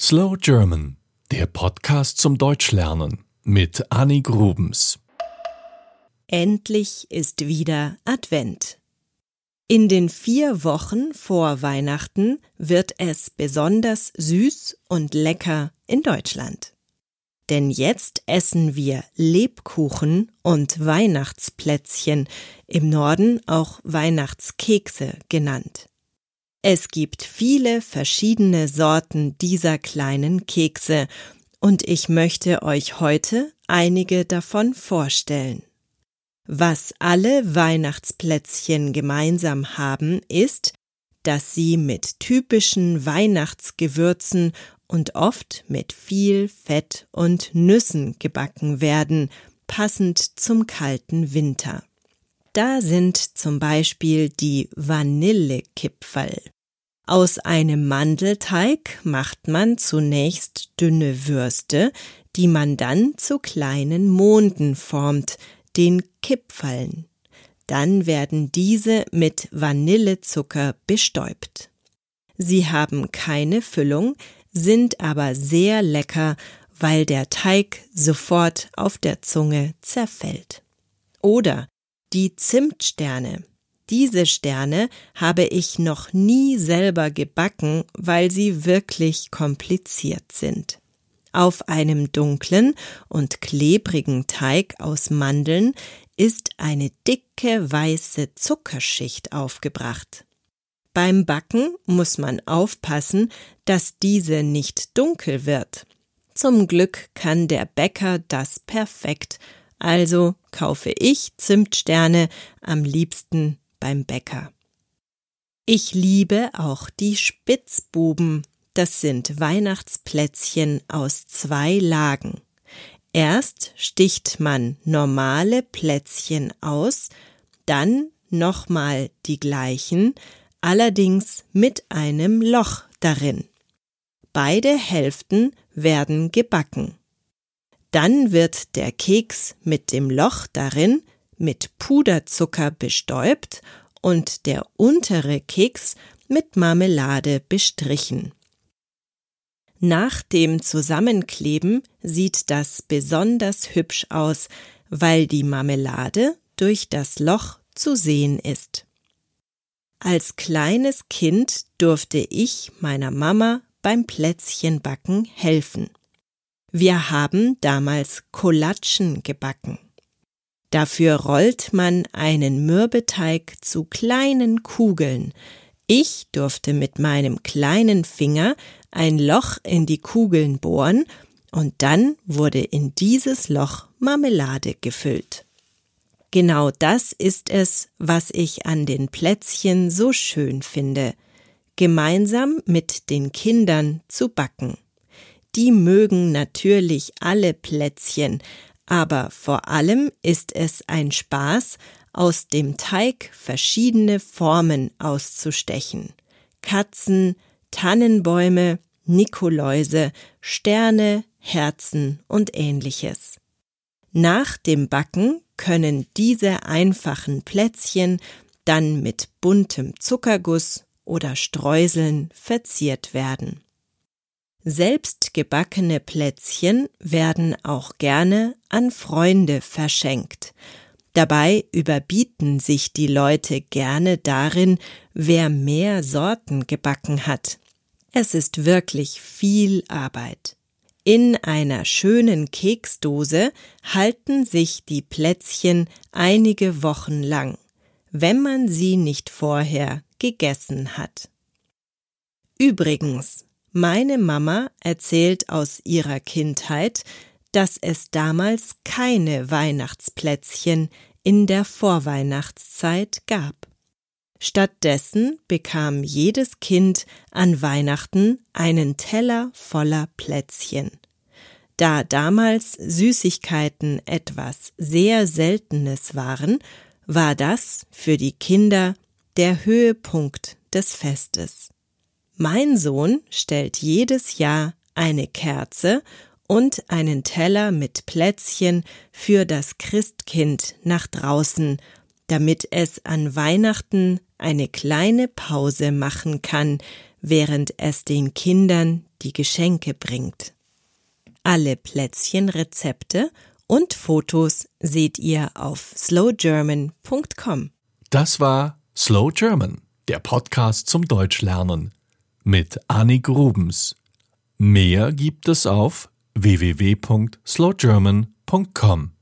Slow German, der Podcast zum Deutschlernen mit Annie Grubens. Endlich ist wieder Advent. In den vier Wochen vor Weihnachten wird es besonders süß und lecker in Deutschland. Denn jetzt essen wir Lebkuchen und Weihnachtsplätzchen, im Norden auch Weihnachtskekse genannt. Es gibt viele verschiedene Sorten dieser kleinen Kekse, und ich möchte euch heute einige davon vorstellen. Was alle Weihnachtsplätzchen gemeinsam haben, ist, dass sie mit typischen Weihnachtsgewürzen und oft mit viel Fett und Nüssen gebacken werden, passend zum kalten Winter. Da sind zum Beispiel die Vanillekipferl. Aus einem Mandelteig macht man zunächst dünne Würste, die man dann zu kleinen Monden formt, den Kipferln. Dann werden diese mit Vanillezucker bestäubt. Sie haben keine Füllung, sind aber sehr lecker, weil der Teig sofort auf der Zunge zerfällt. Oder die Zimtsterne. Diese Sterne habe ich noch nie selber gebacken, weil sie wirklich kompliziert sind. Auf einem dunklen und klebrigen Teig aus Mandeln ist eine dicke weiße Zuckerschicht aufgebracht. Beim Backen muss man aufpassen, dass diese nicht dunkel wird. Zum Glück kann der Bäcker das perfekt, also kaufe ich Zimtsterne am liebsten beim Bäcker. Ich liebe auch die Spitzbuben. Das sind Weihnachtsplätzchen aus zwei Lagen. Erst sticht man normale Plätzchen aus, dann nochmal die gleichen, allerdings mit einem Loch darin. Beide Hälften werden gebacken. Dann wird der Keks mit dem Loch darin mit Puderzucker bestäubt und der untere Keks mit Marmelade bestrichen. Nach dem Zusammenkleben sieht das besonders hübsch aus, weil die Marmelade durch das Loch zu sehen ist. Als kleines Kind durfte ich meiner Mama beim Plätzchenbacken helfen. Wir haben damals Kolatschen gebacken. Dafür rollt man einen Mürbeteig zu kleinen Kugeln. Ich durfte mit meinem kleinen Finger ein Loch in die Kugeln bohren und dann wurde in dieses Loch Marmelade gefüllt. Genau das ist es, was ich an den Plätzchen so schön finde, gemeinsam mit den Kindern zu backen. Die mögen natürlich alle Plätzchen, aber vor allem ist es ein Spaß, aus dem Teig verschiedene Formen auszustechen. Katzen, Tannenbäume, Nikoläuse, Sterne, Herzen und ähnliches. Nach dem Backen können diese einfachen Plätzchen dann mit buntem Zuckerguss oder Streuseln verziert werden. Selbstgebackene Plätzchen werden auch gerne an Freunde verschenkt. Dabei überbieten sich die Leute gerne darin, wer mehr Sorten gebacken hat. Es ist wirklich viel Arbeit. In einer schönen Keksdose halten sich die Plätzchen einige Wochen lang, wenn man sie nicht vorher gegessen hat. Übrigens, meine Mama erzählt aus ihrer Kindheit, dass es damals keine Weihnachtsplätzchen in der Vorweihnachtszeit gab. Stattdessen bekam jedes Kind an Weihnachten einen Teller voller Plätzchen. Da damals Süßigkeiten etwas sehr Seltenes waren, war das für die Kinder der Höhepunkt des Festes. Mein Sohn stellt jedes Jahr eine Kerze und einen Teller mit Plätzchen für das Christkind nach draußen, damit es an Weihnachten eine kleine Pause machen kann, während es den Kindern die Geschenke bringt. Alle Plätzchenrezepte und Fotos seht ihr auf slowgerman.com. Das war Slow German, der Podcast zum Deutschlernen mit Annik Grubens. Mehr gibt es auf www.slowgerman.com.